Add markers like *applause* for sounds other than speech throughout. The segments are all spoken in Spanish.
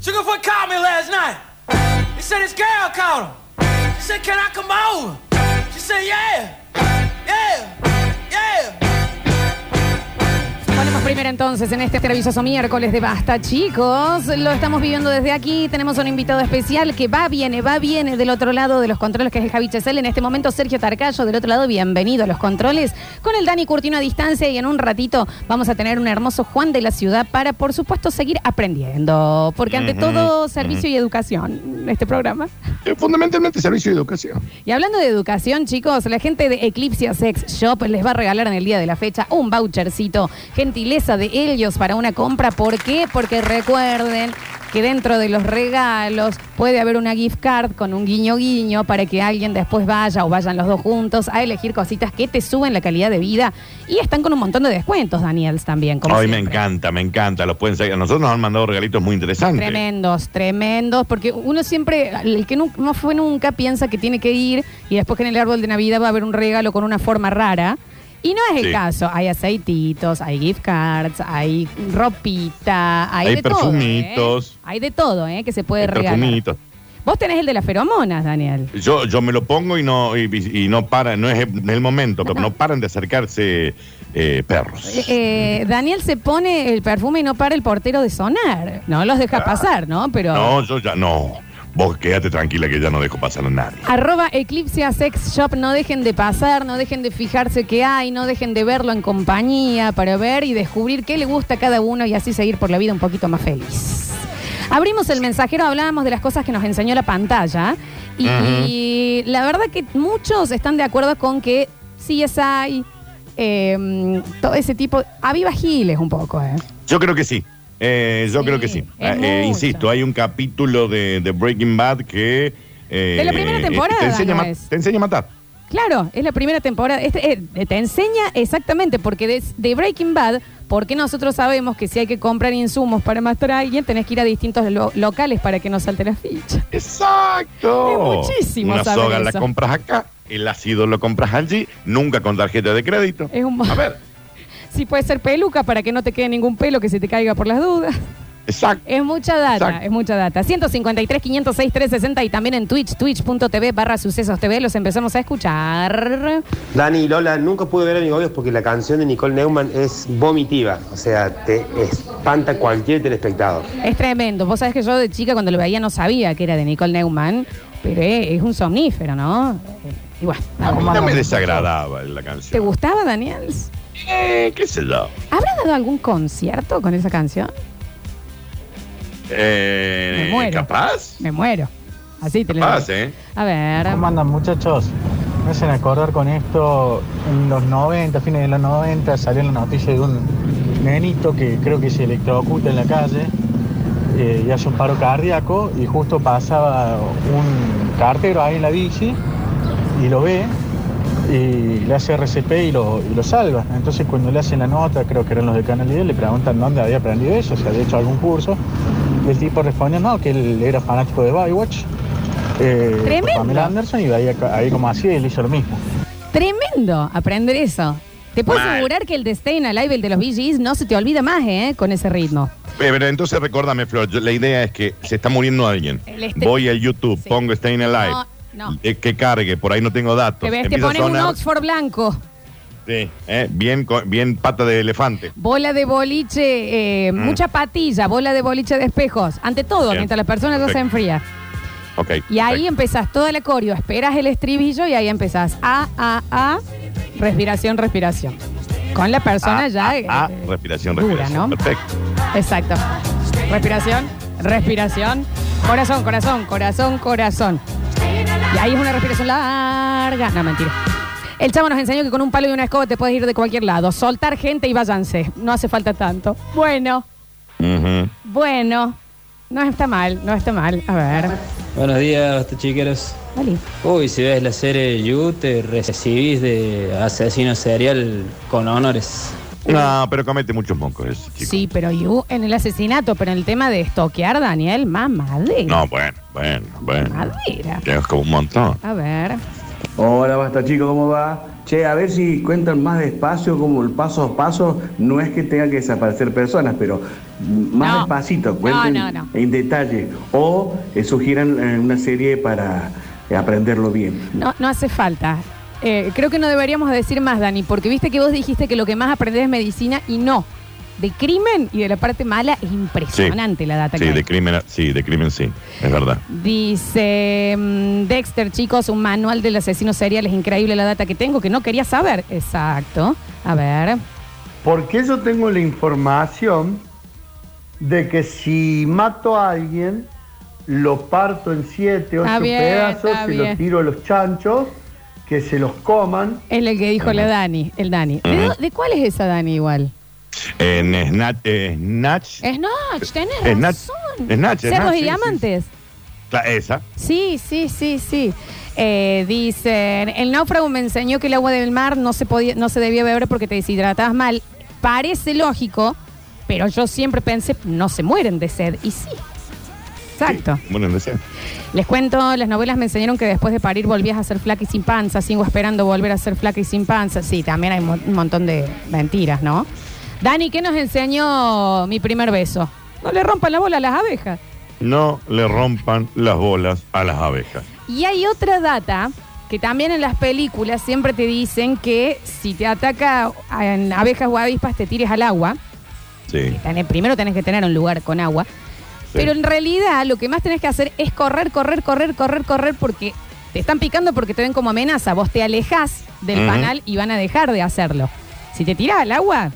Sugarfoot called me last night. He said his girl called him. She said, Can I come over? She said, Yeah. Primero entonces en este televisoso miércoles de Basta, chicos. Lo estamos viviendo desde aquí. Tenemos un invitado especial que va, viene, va, viene del otro lado de los controles, que es el Javi Chesel. En este momento, Sergio Tarcayo del otro lado. Bienvenido a los controles con el Dani Curtino a distancia. Y en un ratito vamos a tener un hermoso Juan de la Ciudad para, por supuesto, seguir aprendiendo. Porque ante todo, servicio y educación, este programa. Eh, Fundamentalmente servicio de educación. Y hablando de educación, chicos, la gente de Eclipse Sex Shop les va a regalar en el día de la fecha un vouchercito. Gentileza de ellos para una compra. ¿Por qué? Porque recuerden que dentro de los regalos puede haber una gift card con un guiño guiño para que alguien después vaya o vayan los dos juntos a elegir cositas que te suben la calidad de vida. Y están con un montón de descuentos, Daniels, también. Como Hoy me encanta, me encanta. Los pueden seguir. A nosotros nos han mandado regalitos muy interesantes. Tremendos, tremendos, porque uno siempre, el que nu- no fue nunca, piensa que tiene que ir y después que en el árbol de Navidad va a haber un regalo con una forma rara. Y no es el Sí. caso. Hay aceititos, hay gift cards, hay ropita, hay, Hay de todo. perfumitos. ¿eh? Hay de todo, ¿eh? Que se puede regalar. perfumito. Vos tenés el de las feromonas, Daniel. Yo, yo me lo pongo y no, y, y no para, no es el, el momento, pero no *laughs* paran de acercarse eh, perros. Eh, eh, Daniel se pone el perfume y no para el portero de sonar. No los deja pasar, ¿no? Pero. No, yo ya no. Vos quédate tranquila que ya no dejo pasar a nadie. Arroba Eclipse Sex Shop, no dejen de pasar, no dejen de fijarse qué hay, no dejen de verlo en compañía para ver y descubrir qué le gusta a cada uno y así seguir por la vida un poquito más feliz. Abrimos el mensajero, hablábamos de las cosas que nos enseñó la pantalla y, y la verdad que muchos están de acuerdo con que CSI, eh, todo ese tipo, aviva giles un poco, ¿eh? Yo creo que sí. Eh, yo Sí, creo que sí. es Eh, eh, insisto, hay un capítulo de, de Breaking Bad que... eh, De la primera temporada, Te enseña, te enseña a matar. Claro, es la primera temporada. Este, eh, te enseña exactamente, porque de, de Breaking Bad, porque nosotros sabemos que si hay que comprar insumos para matar a alguien, tenés que ir a distintos lo- locales para que no salte la ficha. Exacto. Es muchísimo Una saber soga la compras acá, el ácido lo compras allí, nunca con tarjeta de crédito. Es un A ver, Si puede ser peluca para que no te quede ningún pelo que se te caiga por las dudas. exacto. Es mucha data, Exacto. es mucha data. 153, 506, 360 y también en Twitch, twitch.tv barra sucesos TV. Los empezamos a escuchar. Dani y Lola, nunca pude ver a Amigobios porque la canción de Nicole Neumann es vomitiva. O sea, te espanta cualquier telespectador. Es tremendo. Vos sabés que yo de chica cuando lo veía no sabía que era de Nicole Neumann, pero es, un somnífero, ¿no? Y bueno, A mí no me desagradaba la canción. ¿te gustaba, Daniel? Eh, ¿Qué sé yo? ¿Habrá dado algún concierto con esa canción? Eh, Me muero. ¿Capaz? Me muero. Así te lo digo. ¿eh? A ver. ¿Cómo andan muchachos? Me hacen acordar con esto, en los 90, fines de los 90, salió la noticia de un nenito que creo que se electrocuta en la calle eh, y hace un paro cardíaco y justo pasaba un cartero ahí en la bici y lo ve y le hace RCP y lo, y lo salva. Entonces cuando le hacen la nota, creo que eran los de Canal 10, le preguntan dónde había aprendido eso, si había hecho algún curso. Y el tipo responde, no, que él era fanático de Bywatch. Eh, por. Pamela Anderson y de ahí, ahí como así él hizo lo mismo. Tremendo aprender eso. Te puedo Mal. asegurar que el de Staying Alive, el de los Gees, no se te olvida más, ¿eh? Con ese ritmo. Eh, Pero entonces recuérdame, Flor, yo- la idea es que se está muriendo alguien. Este- Voy a YouTube, Sí. pongo Staying Alive. No, no. que cargue, por ahí no tengo datos. Te ves, te a pones un Oxford blanco. sí, eh, bien, bien pata de elefante. Bola de boliche, eh, Mm. mucha patilla, bola de boliche de espejos. Ante todo, Bien. mientras la persona ya se enfría. Ok. Y ahí perfecto. empezás toda la coreo, esperas el estribillo y ahí empezás A, A, A, respiración, respiración. Con la persona ya. ah, eh, respiración, dura, respiración. ¿no? Perfecto. Exacto. Respiración, respiración, corazón, corazón, corazón, corazón. Y ahí es una respiración larga. No, mentira. El chavo nos enseñó que con un palo y una escoba te puedes ir de cualquier lado. Soltar gente y váyanse. No hace falta tanto. Bueno, Ujú. bueno. No está mal, no está mal. A ver. Buenos días, chiqueros. Vale. Uy, si ves la serie You, te recibís de asesino serial con honores. No, pero comete muchos mocos ese chico. Sí, pero you en el asesinato, pero en el tema de estoquear, Daniel, más madera. No, bueno, bueno, bueno. Madera. Tienes como un montón. A ver. Hola, basta chico, ¿cómo va? che, a ver si cuentan más despacio, como el paso a paso, no es que tengan que desaparecer personas, pero más No. despacito, No, cuenten no, no. en detalle, o eh, sugieran eh, una serie para eh, aprenderlo bien. No, no hace falta. Eh, creo que no deberíamos decir más, Dani, porque viste que vos dijiste que lo que más aprendés es medicina y no. De crimen y de la parte mala es impresionante la data Sí, que hay. de crimen, sí, de crimen sí, es verdad. Dice mm, Dexter, chicos, un manual del asesino serial. Es increíble la data que tengo, que no quería saber. Exacto. A ver. Porque yo tengo la información de que si mato a alguien, lo parto en siete, ocho Está bien, pedazos, bien. lo tiro a los chanchos, que se los coman. Es el que dijo la Dani, el Dani. ¿De, Ujú. do- de cuál es esa Dani igual? En Snatch, eh, Snatch, Snatch, tenés Snatch, razón. Snatch, Snatch, y sí, diamantes. cla- esa. Sí, sí, sí, sí. Eh, dicen, el náufrago me enseñó que el agua del mar no se podía, no se debía beber porque te deshidratabas mal. Parece lógico, pero yo siempre pensé, no se mueren de sed. Y sí. Exacto. Sí, bueno. Les cuento, las novelas me enseñaron que después de parir volvías a ser flaca y sin panza. Sigo esperando volver a ser flaca y sin panza. Sí, también hay un montón de mentiras, ¿no? Dani, ¿qué nos enseñó mi primer beso? No le rompan la bola a las abejas. No le rompan las bolas a las abejas. Y hay otra data que también en las películas siempre te dicen que si te ataca en abejas o avispas te tires al agua. Sí. Tenés- primero tenés que tener un lugar con agua. Pero en realidad lo que más tenés que hacer es correr, correr, correr, correr, correr porque te están picando porque te ven como amenaza. Vos te alejás del Ujú. panal y van a dejar de hacerlo. Si te tirás al agua,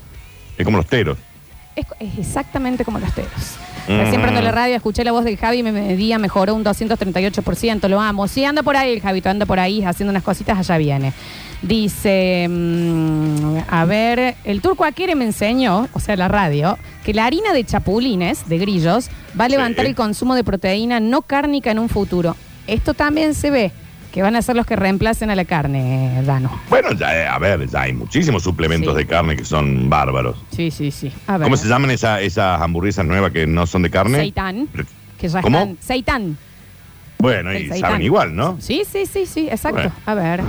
Es como los teros. es, es exactamente como los teros. Recién prendo la radio, escuché la voz de Javi y me medía, mejoró un 238%, lo amo. Sí, anda por ahí el Javito, anda por ahí haciendo unas cositas, allá viene. Dice, mm, a ver, el turco Aquere me enseñó, o sea, la radio, que la harina de chapulines, de grillos, va a levantar Sí. el consumo de proteína no cárnica en un futuro. Esto también se ve, que van a ser los que reemplacen a la carne, Dano. Bueno, ya, eh, a ver, ya hay muchísimos suplementos Sí. de carne que son bárbaros. Sí, sí, sí. A ver. ¿Cómo se llaman esa- esas hamburguesas nuevas que no son de carne? Seitán, que ya ¿Cómo? están. Seitán. Bueno, El y seitán. saben igual, ¿no? Sí, sí, sí, sí, exacto. Bueno. A ver.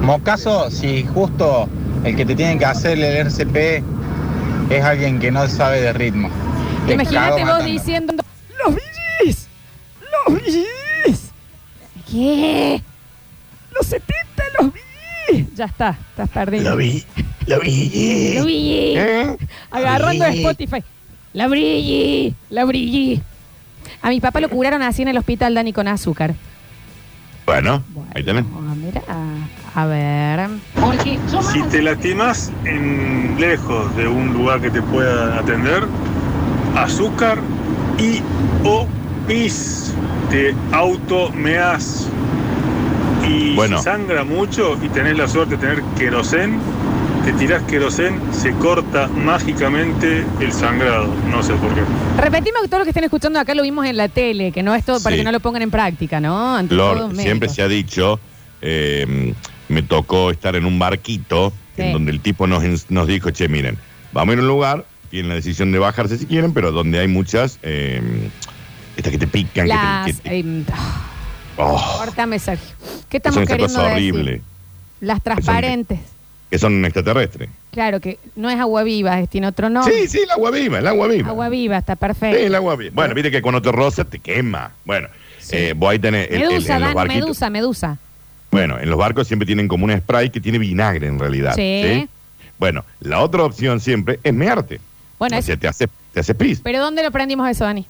Mocaso, si justo el que te tienen que hacer el RCP es alguien que no sabe de ritmo. Te Imagínate vos matando. diciendo. ¡Los VGs! ¡Los VGs! ¿Qué? ¡Los 70, los VGs! Ya está, estás perdido. Lo vi, lo vi. Lo vi. ¿Eh? Agarrando Lo vi. Spotify. La brilli, la brilli. A mi papá lo curaron así en el hospital, Dani, con azúcar. Bueno, ahí tenés. Mira, a ver. Si te lastimas en lejos de un lugar que te pueda atender, azúcar y o pis, te automeas. Bueno. si sangra mucho y tenés la suerte de tener querosén, te tirás querosén, se corta mágicamente el sangrado. No sé por qué. Repetimos que todo lo que estén escuchando acá lo vimos en la tele, que no es todo para Sí. que no lo pongan en práctica, ¿no? Ante Lord, siempre se ha dicho, eh, me tocó estar en un barquito Sí. en donde el tipo nos, nos dijo, che, miren, vamos a ir a un lugar, tienen la decisión de bajarse si quieren, pero donde hay muchas, eh, estas que te pican, que te- Las. que te- eh, oh, Córtame, Sergio. ¿Qué estamos son esas queriendo decir? horribles, Las transparentes. que son extraterrestres. Claro que no es agua viva, es- tiene otro nombre. Sí, sí, el agua viva, el agua viva. Agua viva, está Sí, perfecto. el agua viva. Bueno, viste que cuando te roza te quema. Bueno, eh, vos ahí tenés el- el- Medusa, Dan, barquitos. medusa, medusa. Bueno, en los barcos siempre tienen como un spray que tiene vinagre en realidad. Sí. Bueno, la otra opción siempre es mearte. Bueno, o es- sea, te hace, te hace pis. ¿Pero dónde lo aprendimos eso, Dani?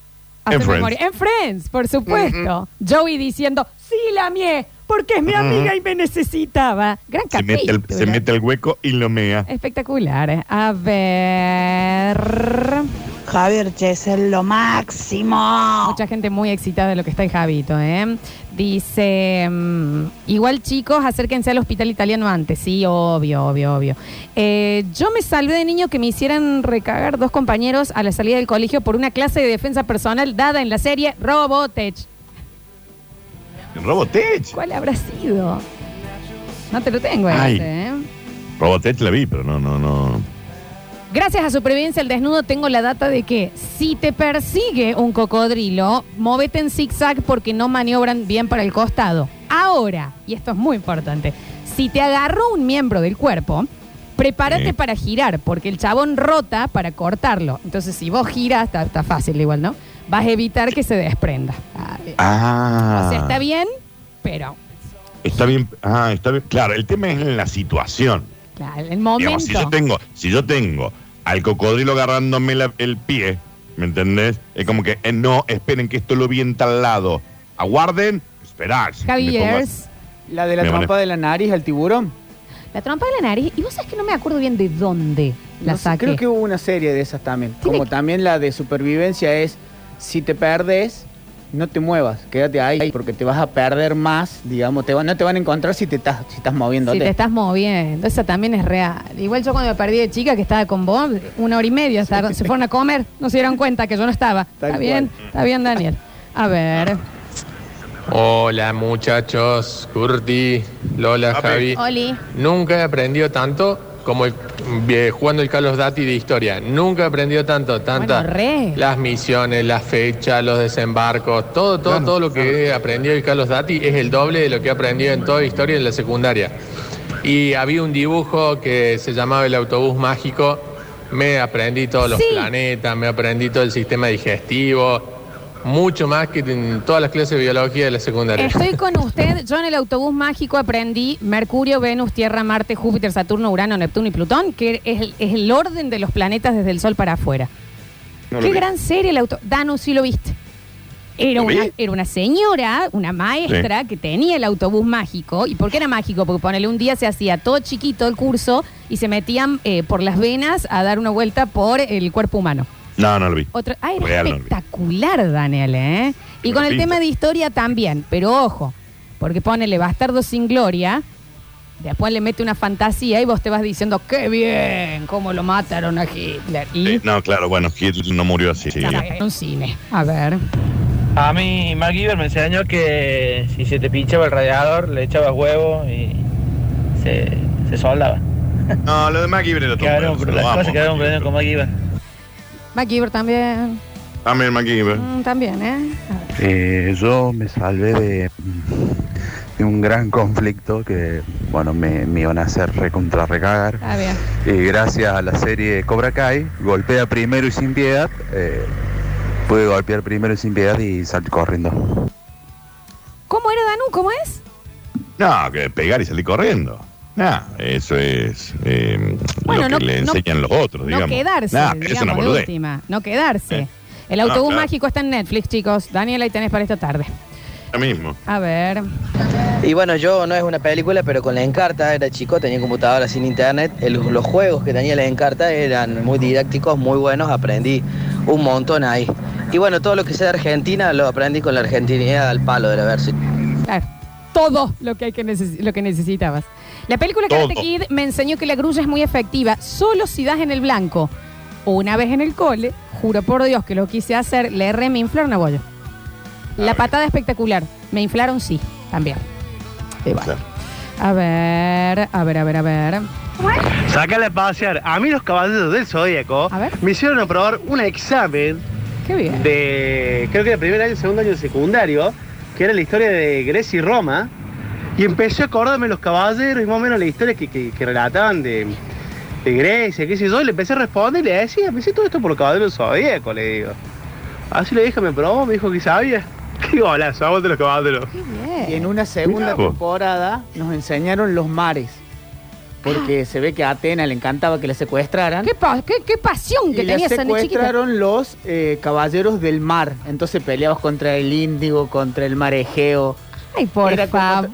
En Friends. memoria. En Friends, por supuesto. Joey diciendo, sí, la mié, porque es mi amiga y me necesitaba. Gran Se mete, el, capítulo. se mete el hueco y lo mea. Espectacular. ¿eh? A ver. Javier Chesel, lo máximo. Mucha gente muy excitada de lo que está en Javito, ¿eh? Dice, mm, igual chicos, acérquense al hospital italiano antes. Sí, obvio, obvio, obvio. Eh, yo me salvé de niño que me hicieran recagar dos compañeros a la salida del colegio por una clase de defensa personal dada en la serie Robotech. Robotech. ¿Cuál habrá sido? No te lo tengo Ay. ese, ¿eh? Robotech la vi, pero no, no, no. Gracias a Supervivencia al Desnudo tengo la data de que si te persigue un cocodrilo, móvete en zigzag porque no maniobran bien para el costado. Ahora, y esto es muy importante, Si te agarró un miembro del cuerpo, prepárate Sí. para girar, porque el chabón rota para cortarlo. Entonces, si vos giras, está, está fácil igual, ¿no? Vas a evitar que se desprenda. Ah. O sea, está bien, pero Está bien. Ah, está bien. Claro, el tema es en la situación. Claro, el momento. Digamos, si yo tengo, si yo tengo al cocodrilo agarrándome la- el pie, ¿me entendés? Es como que eh, no, esperen que esto lo vi en tal lado. Aguarden, esperar. Javier, La de la Me trompa pone- de la nariz al tiburón. la trompa de la nariz. Y vos sabés que no me acuerdo bien de dónde la No sé, saqué. creo que hubo una serie de esas también. Como que- también la de supervivencia es, si te perdes, no te muevas, quédate ahí, porque te vas a perder más, digamos, te va- no te van a encontrar si te estás, si estás moviéndote. Si te estás moviendo, esa también es real. Igual yo cuando me perdí de chica que estaba con vos, una hora y media, se fueron a comer, no se dieron cuenta que yo no estaba. Está bien, está bien, Daniel. A ver. Hola muchachos, Curti, Lola, Javi. Oli. Nunca he aprendido tanto como el- eh, jugando el Carlos Dati de historia. Nunca he aprendido tanto, tantas Bueno, re. las misiones, las fechas, los desembarcos, todo, todo, todo lo que he aprendido el Carlos Dati es el doble de lo que he aprendido en toda historia en la secundaria. Y había un dibujo que se llamaba el autobús mágico. Me aprendí todos los planetas, me aprendí todo el sistema digestivo, mucho más que en todas las clases de biología de la secundaria. Estoy con usted. Yo en el autobús mágico aprendí Mercurio, Venus, Tierra, Marte, Júpiter, Saturno, Urano, Neptuno y Plutón, que es el, es el orden de los planetas desde el Sol para afuera. No Qué vi. gran serie el auto. Danu, sí lo viste. Era ¿Lo vi? una, era una señora, una maestra que tenía el autobús mágico. ¿Y por qué era mágico? Porque ponele un día se hacía todo chiquito el curso y se metían eh, por las venas a dar una vuelta por el cuerpo humano. No, no lo vi. Otro, ah, era Real, no lo vi. espectacular, Daniel, ¿eh? Y Pero con el pinta. tema de historia también, pero ojo, porque ponele Bastardo sin Gloria, después le mete una fantasía y vos te vas diciendo, qué bien, cómo lo mataron a Hitler. Y Eh, no, claro, bueno, Hitler no murió así. sí. en un cine. A ver. A mí MacGyver me enseñó que si se te pinchaba el radiador, le echabas huevo y se, se soldaba. No, lo de MacGyver era todo. Quedaron, bueno, las lo cosas quedaron con MacGyver. MacGyver también. También MacGyver. Mm, también, ¿eh? Eh, yo me salvé de, de un gran conflicto que, bueno, me, me iban a hacer recontra recagar. Está bien. Y gracias a la serie Cobra Kai, golpea primero y sin piedad. eh, pude golpear primero y sin piedad y salir corriendo. ¿Cómo era Danu? ¿Cómo es? No, que pegar y salir corriendo. No, eso es eh, Bueno, lo que no- le no- enseñan los otros, No digamos. quedarse, Nah, es digamos, una de boludez. última. No quedarse. Eh. El No, autobús claro. mágico está en Netflix, chicos. Daniel, ahí tenés para esta tarde. Lo mismo. A ver. Y bueno, yo no es una película, pero con la Encarta era chico, tenía computadora sin internet. El- los juegos que tenía la Encarta eran muy didácticos, muy buenos, aprendí un montón ahí. Y bueno, todo lo que sé de Argentina lo aprendí con la argentinidad al palo de la versión. Claro, todo lo que, hay que neces- lo que necesitabas. La película Karate Todo. Kid me enseñó que la grulla es muy efectiva solo si das en el blanco. Una vez en el cole, juro por Dios que lo quise hacer, le erré, me inflaron a bollo. La patada espectacular. Me inflaron, sí, también. Y bueno. A ver, a ver, a ver, a ver. Sácale a pasear. A mí los caballeros del Zodíaco me hicieron aprobar un examen Qué bien. de, creo que era primer año, segundo año de secundario, que era la historia de Grecia y Roma. Y empecé a acordarme los caballeros y más o menos la historia que, que- que relataban de, de Grecia, qué sé yo. Y le empecé a responder y le decía, me hice todo esto por los caballeros del Zodíaco, le digo. Así le dije, me probó, me dijo que sabía. Qué golazo, *laughs* aguante los caballeros. Y en una segunda temporada nos enseñaron los mares. Porque se ve que a Atena le encantaba que la secuestraran. ¿Qué, pa- qué- qué pasión que y le tenías esa chiquita. secuestraron los eh, caballeros del mar. Entonces peleabas contra el Índigo, contra el mar Egeo. Ay, por Era como- favor.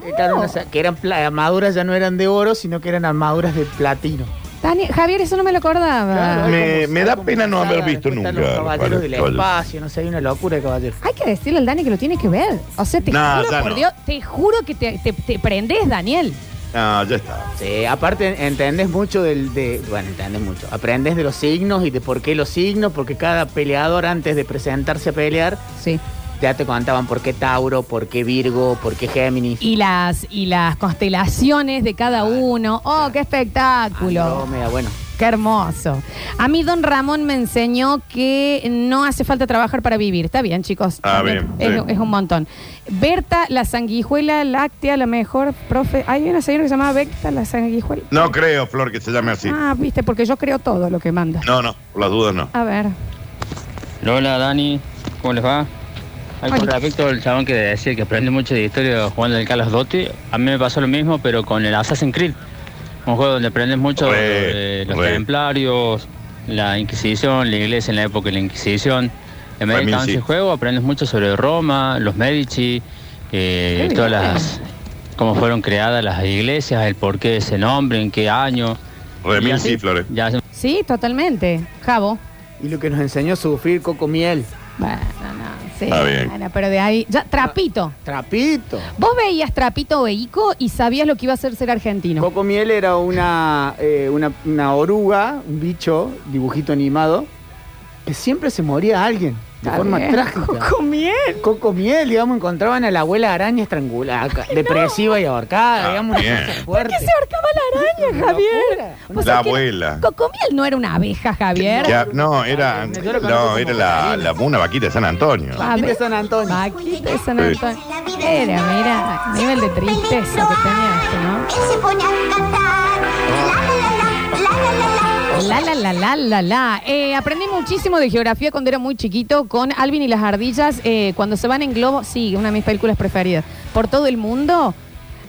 una- que eran pla- armaduras ya no eran de oro, sino que eran armaduras de platino. Dani- Javier, eso no me lo acordaba. Me, me da pena no haber saga, visto después nunca. están los caballeros del Caballeros. espacio, no sé, hay una locura de caballeros. Hay que decirle al Dani que lo tiene que ver. O sea, te No, juro ya por no. Dios, te juro que te, te, te prendes, Daniel. No, ya está. Sí, aparte entendés mucho del, de, bueno, entendés mucho, aprendes de los signos y de por qué los signos, porque cada peleador antes de presentarse a pelear, sí. ya te contaban por qué Tauro, por qué Virgo, por qué Géminis. Y las, y las constelaciones de cada uno. ¡Oh, qué espectáculo! Andrómeda, bueno, Qué hermoso. A mí Don Ramón me enseñó que no hace falta trabajar para vivir. Está bien, chicos. Ah, Está bien, Es, sí. es un montón. Berta, la sanguijuela láctea, la mejor profe. Hay una señora que se llama Berta, la sanguijuela. No creo, Flor, que se llame así. Ah, viste, porque yo creo todo lo que manda. No, no, por las dudas no. A ver. Hola Dani, ¿cómo les va? Ay, Con respecto al chabón que decía que aprende mucho de historia jugando el Call of Duty, a mí me pasó lo mismo, pero con el Assassin's Creed. Un juego donde aprendes mucho Re, de los re. templarios, la Inquisición, la iglesia en la época de la Inquisición. En medio de ese juego aprendes mucho sobre Roma, los Medici, eh, Qué todas las cómo fueron creadas las iglesias, el porqué de ese nombre, en qué año. Remil así, sí, Flores. Ya se- Sí, totalmente. Javo. Y lo que nos enseñó a sufrir Coco Miel. Bueno, sí. Está bien. pero de ahí. Ya, Trapito. Trapito. Vos veías Trapito o Ico y sabías lo que iba a ser ser argentino. Coco Miel era una, eh, una, una oruga, un bicho, dibujito animado, que siempre se moría alguien de Está forma bien. trágica. Coco Miel. Coco Miel, digamos, encontraban a la abuela araña estrangulada, depresiva y ahorcada, Ah, digamos, bien. una cosa ¿Por fuerte. qué se ahorcaba la araña, Javier? ¿Vos La sabés que abuela. Cocomiel no era una abeja, Javier. Ya, no, era, Yo lo conozco no, como era la, la- una vaquita de San Antonio. Aquí de. San Antonio. Vaquita de San Sí. Antonio. Mira, mira, nivel de tristeza que tenía esto, ¿no? se pone a cantar. La, la, la, la, la, la, la, La, la, la, la, la, la. Eh, aprendí muchísimo de geografía cuando era muy chiquito con Alvin y las ardillas. eh, cuando se van en globo, sí, una de mis películas preferidas. Por todo el mundo.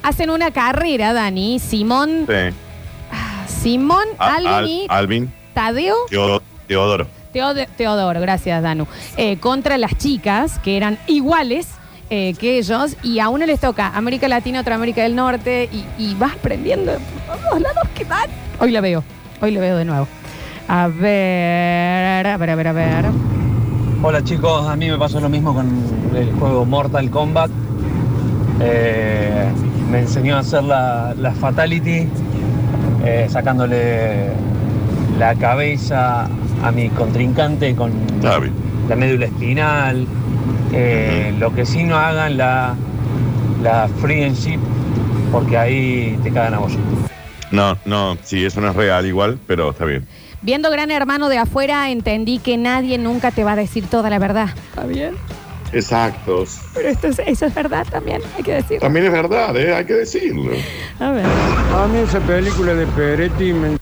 Hacen una carrera, Dani. Simón, Sí. Simón, A- Alvin Al- y Alvin, Tadeo. Teodo- Teodoro. Teode- Teodoro, gracias Danu, Eh, contra las chicas que eran iguales eh, que ellos y a uno les toca América Latina, otra América del Norte y, y vas aprendiendo por todos lados que van. Hoy la veo, hoy la veo de nuevo. A ver, a ver, a ver, a ver. Hola chicos, a mí me pasó lo mismo con el juego Mortal Kombat. Eh, me enseñó a hacer la, la Fatality, eh, sacándole la cabeza a mi contrincante con bien. la médula espinal. Eh, Lo que sí no hagan la, la friendship, porque ahí te cagan a vos. No, no, sí, eso no es real igual, pero está bien. Viendo Gran Hermano de afuera entendí que nadie nunca te va a decir toda la verdad. ¿Está bien? Exacto. Pero esto es- eso es verdad también, hay que decirlo. También es verdad, ¿eh? hay que decirlo. A ver. A mí esa película de Peretti me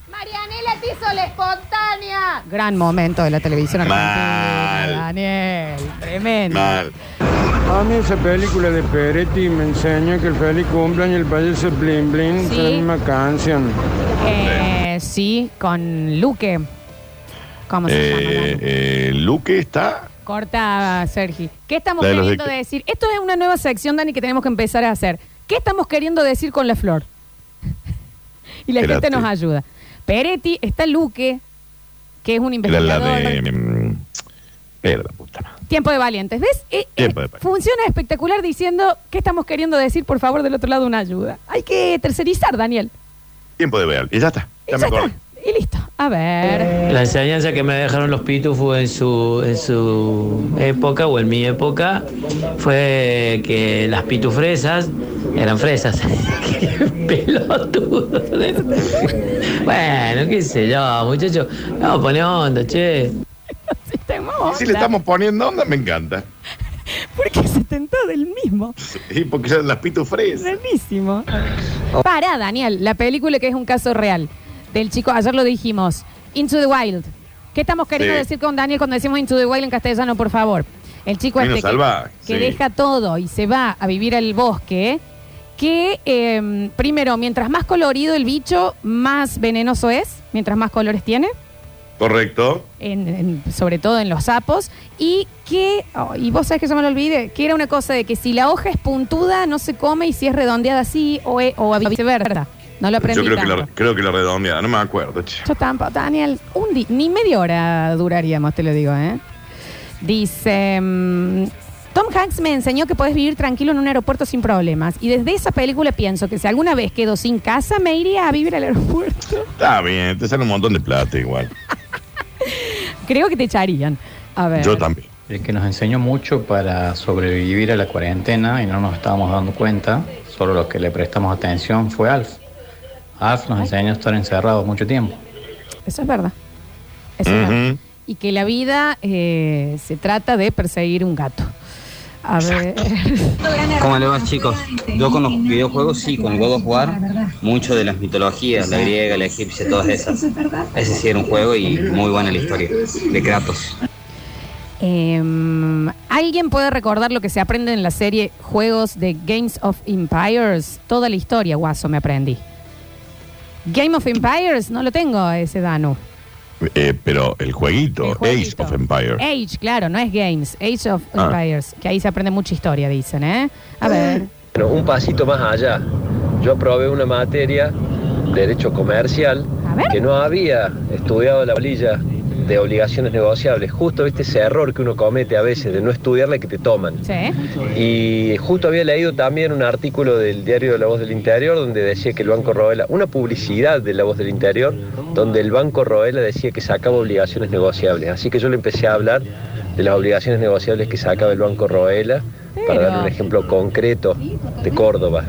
la espontánea. Gran momento de la televisión argentina, Mal. Daniel. Tremendo. Mal. A mí esa película de Peretti me enseñó que el feliz cumpleaños y el payaso Blin Blin Sí. son la misma canción. Eh, sí, con Luque. ¿Cómo se llama? Eh, Dani? eh, Luque está. Corta, Sergi. ¿Qué estamos La de los queriendo de- decir? Esto es una nueva sección, Dani, que tenemos que empezar a hacer. ¿Qué estamos queriendo decir con la flor? *laughs* y la Espérate. gente nos ayuda. Peretti, está Luque, que es un Era la investigador. de. mm, Era la puta madre. Tiempo de valientes. ¿Ves? Eh, Tiempo eh, de valientes. funciona espectacular diciendo qué estamos queriendo decir, por favor, del otro lado una ayuda. Hay que tercerizar, Daniel. Tiempo de ver. Y ya está. Ya me acordé. Y listo. A ver. La enseñanza que me dejaron los pitufos en su, en su época o en mi época fue que las pitufresas eran fresas. *laughs* Qué pelotudo. bueno, qué sé yo, muchachos. Vamos a poner onda, che. Y si le estamos poniendo onda, me encanta. Porque se tentó del mismo. Sí, porque son las pitufresas. Buenísimo. Para, Daniel, la película que es un caso real. Del chico, ayer lo dijimos. Into the Wild. ¿Qué estamos queriendo Sí. decir con Daniel cuando decimos Into the Wild en castellano, por favor? El chico Reino este que, salvaje, que sí. deja todo y se va a vivir al bosque. Que, eh, primero, mientras más colorido el bicho, más venenoso es. Mientras más colores tiene. Correcto. en- en- sobre todo en los sapos, y que, oh, y vos sabés que yo me lo olvidé, que era una cosa de que si la hoja es puntuda no se come y si es redondeada así o, e- o viceversa. No lo aprendí Yo creo que, la, creo que la redondeada, no me acuerdo. che. Yo tampoco, Daniel, un di- ni media hora duraríamos, te lo digo, ¿eh? Dice, mm, Tom Hanks me enseñó que puedes vivir tranquilo en un aeropuerto sin problemas. Y desde esa película pienso que si alguna vez quedo sin casa, me iría a vivir al aeropuerto. *laughs* Está bien, te sale un montón de plata igual. Creo que te echarían. A ver. Yo también. El que nos enseñó mucho para sobrevivir a la cuarentena y no nos estábamos dando cuenta, solo los que le prestamos atención fue Alf. Alf nos enseñó a estar encerrados mucho tiempo. Eso es verdad. Eso es verdad. Y que la vida eh, se trata de perseguir un gato. A ver. ¿Cómo le va chicos? Yo con los videojuegos sí, con el God of War, mucho de las mitologías, la griega, la egipcia, todas esas. Ese sí era un juego y muy buena la historia de Kratos. Em, ¿Alguien puede recordar lo que se aprende en la serie Juegos de Games of Empires? Toda la historia, guaso, me aprendí. Game of Empires, no lo tengo ese Dano. Eh, pero el jueguito, El jueguito. Age of Empire. Age, claro, no es Games. Age of Ah. Empires, que ahí se aprende mucha historia, dicen, ¿eh? A ver. Pero un pasito más allá. Yo aprobé una materia, Derecho Comercial, que no había estudiado la bolilla de obligaciones negociables. Justo viste ese error que uno comete a veces de no estudiarla y que te toman. Sí. Y justo había leído también un artículo del diario de La Voz del Interior donde decía que el Banco Roela, una publicidad de La Voz del Interior, donde el Banco Roela decía que sacaba obligaciones negociables. Así que yo le empecé a hablar de las obligaciones negociables que sacaba el Banco Roela para dar un ejemplo concreto de Córdoba.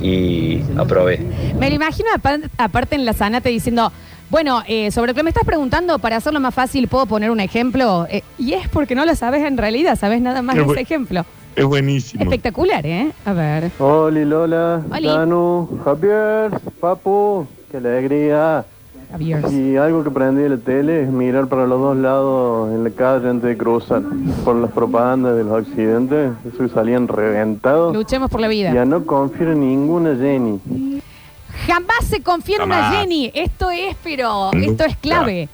Y aprobé. Me lo imagino apa- aparte en la sanate diciendo, bueno, eh, sobre lo que me estás preguntando, para hacerlo más fácil, ¿puedo poner un ejemplo? Eh, y es porque no lo sabes en realidad, sabes nada más de bu- ese ejemplo. Es buenísimo. Espectacular, ¿eh? A ver. Oli, Lola, Oli. Danu, Javier, Papu, qué alegría. Javier. Y algo que aprendí de la tele es mirar para los dos lados en la calle antes de cruzar. Por las propagandas de los accidentes, eso que salían reventados. Luchemos por la vida. Ya no confío en ninguna Jenny. Jamás se confía en una Jamás. Jenny. Esto es, pero, esto es clave.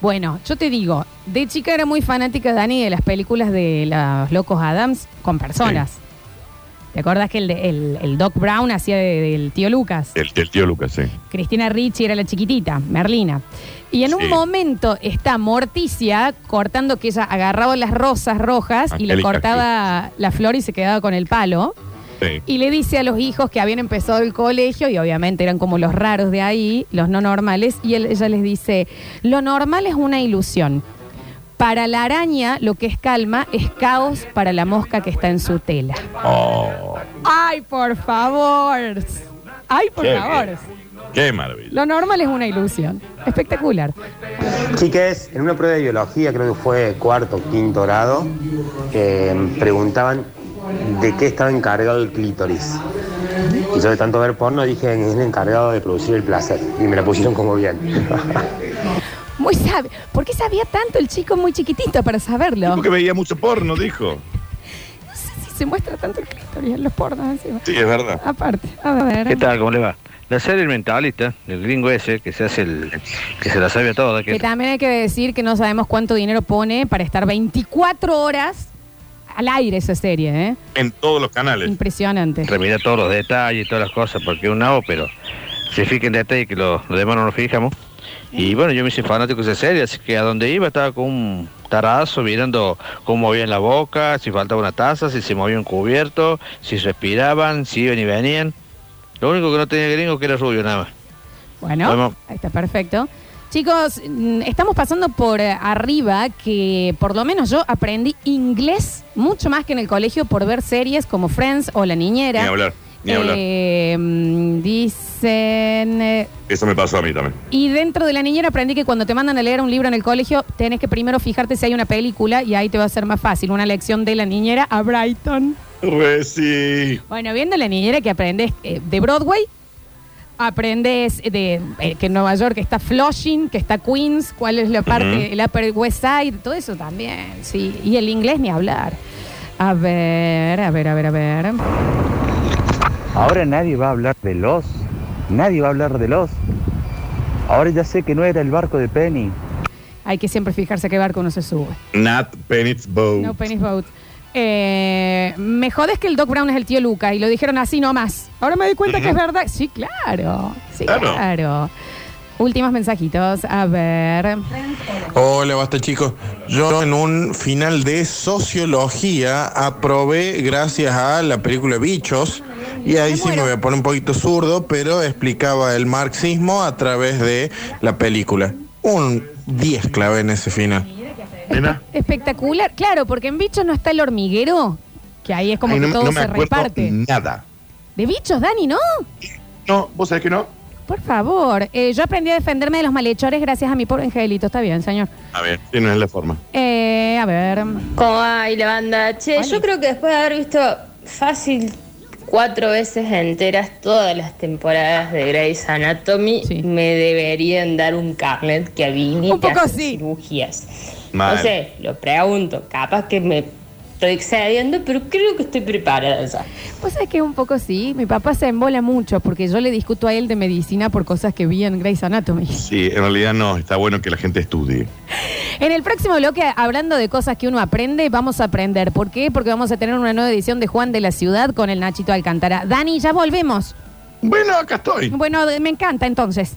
Bueno, yo te digo, de chica era muy fanática, Dani, de las películas de los locos Adams con personas. ¿Te acuerdas que el, de- el, el Doc Brown hacía de- del tío Lucas? El, el tío Lucas, sí. Cristina Ricci era la chiquitita, Merlina. Y en un Sí. momento está Morticia cortando que ella agarraba las rosas rojas y le Angélica cortaba la flor y se quedaba con el palo. Sí. Y le dice a los hijos que habían empezado el colegio y obviamente eran como los raros de ahí, los no normales, y él- ella les dice, lo normal es una ilusión. Para la araña lo que es calma es caos para la mosca que está en su tela. Oh, ¡Ay, por favor! ¡Ay, por Qué favor! bien. qué maravilla. Lo normal es una ilusión. Espectacular. Chiques, en una prueba de biología, creo que fue cuarto o quinto grado, eh, preguntaban de qué estaba encargado el clítoris. Y yo de tanto ver porno dije, es el encargado de producir el placer. Y me la pusieron como bien. *laughs* Muy sabio. ¿Por qué sabía tanto el chico muy chiquitito para saberlo? Porque veía mucho porno, dijo. Sí, se muestra tanto el clítoris en los pornos encima. Sí, es verdad. Aparte, a ver. ¿Qué tal? ¿Cómo le va? La serie El Mentalista, el gringo ese, que se hace el. que se la sabe toda, que Que también hay que decir que no sabemos cuánto dinero pone para estar 24 horas al aire esa serie, ¿eh? En todos los canales. Impresionante. remira todos los detalles y todas las cosas, porque es un nabo, pero se fija en detalle que los, demás no nos fijamos. Y bueno, yo me hice fanático de esa serie, así que a donde iba estaba con un tarazo mirando cómo movían la boca, si faltaba una taza, si se movía un cubierto, si respiraban, si iban y venían. Lo único que no tenía gringo que era rubio nada más. Bueno, Bueno. ahí está perfecto. Chicos, mm, estamos pasando por eh, arriba que por lo menos yo aprendí inglés mucho más que en el colegio por ver series como Friends o La Niñera. Ni hablar, ni hablar. Eh, mm, dicen... eh, Eso me pasó a mí también. y dentro de La Niñera aprendí que cuando te mandan a leer un libro en el colegio, tenés que primero fijarte si hay una película y ahí te va a ser más fácil. Una lección de La Niñera a Brighton. Re sí. Bueno, viendo La Niñera que aprendes eh, de Broadway, aprendes de eh, que en Nueva York está Flushing, que está Queens, cuál es la parte, Ujú. el Upper West Side, todo eso también, sí. Y el inglés ni hablar. A ver, a ver, a ver, a ver. Ahora nadie va a hablar de los. Nadie va a hablar de los. Ahora ya sé que no era el barco de Penny. Hay que siempre fijarse a qué barco uno se sube. Nat Penny's Boat. No Penny's Boat. Eh, me jodes que el Doc Brown es el tío Luca y lo dijeron así nomás. Ahora me doy cuenta que es verdad. Sí, claro. Sí, Claro. claro. Últimos mensajitos. A ver. Hola, basta chicos. Yo en un final de sociología aprobé gracias a la película Bichos. Y ahí sí me voy a poner un poquito zurdo, pero explicaba el marxismo a través de la película. Un 10 clave en ese final. Espectacular. Claro, porque en Bichos no está el hormiguero, que ahí es como Ay, que todo no me se acuerdo reparte. nada. De Bichos, Dani, ¿no? No, vos sabés que no. Por favor, eh, yo aprendí a defenderme de los malhechores gracias a mi pobre angelito. Está bien, señor. A ver, si no es la forma. Eh, a ver. ¿Cómo va? Y la banda. Che, yo creo que después de haber visto fácil cuatro veces enteras todas las temporadas de Grey's Anatomy, me deberían dar un carnet que habilite Un poco a hacer sí. cirugías. Mal. No sé, lo pregunto. Capaz que me estoy excediendo, pero creo que estoy preparada ya. Pues es que un poco sí. Mi papá se embola mucho porque yo le discuto a él de medicina por cosas que vi en Grey's Anatomy. Sí, en realidad no, está bueno que la gente estudie. En el próximo bloque, hablando de cosas que uno aprende, vamos a aprender. ¿Por qué? Porque vamos a tener una nueva edición de Juan de la Ciudad con el Nachito Alcántara. Dani, ya volvemos. Bueno, acá estoy. Bueno, me encanta entonces.